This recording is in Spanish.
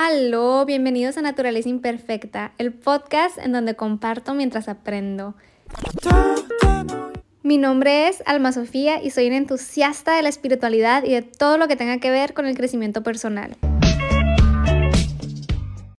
Aló, bienvenidos a Naturaleza Imperfecta, el podcast en donde comparto mientras aprendo. Mi nombre es Alma Sofía y soy una entusiasta de la espiritualidad y de todo lo que tenga que ver con el crecimiento personal.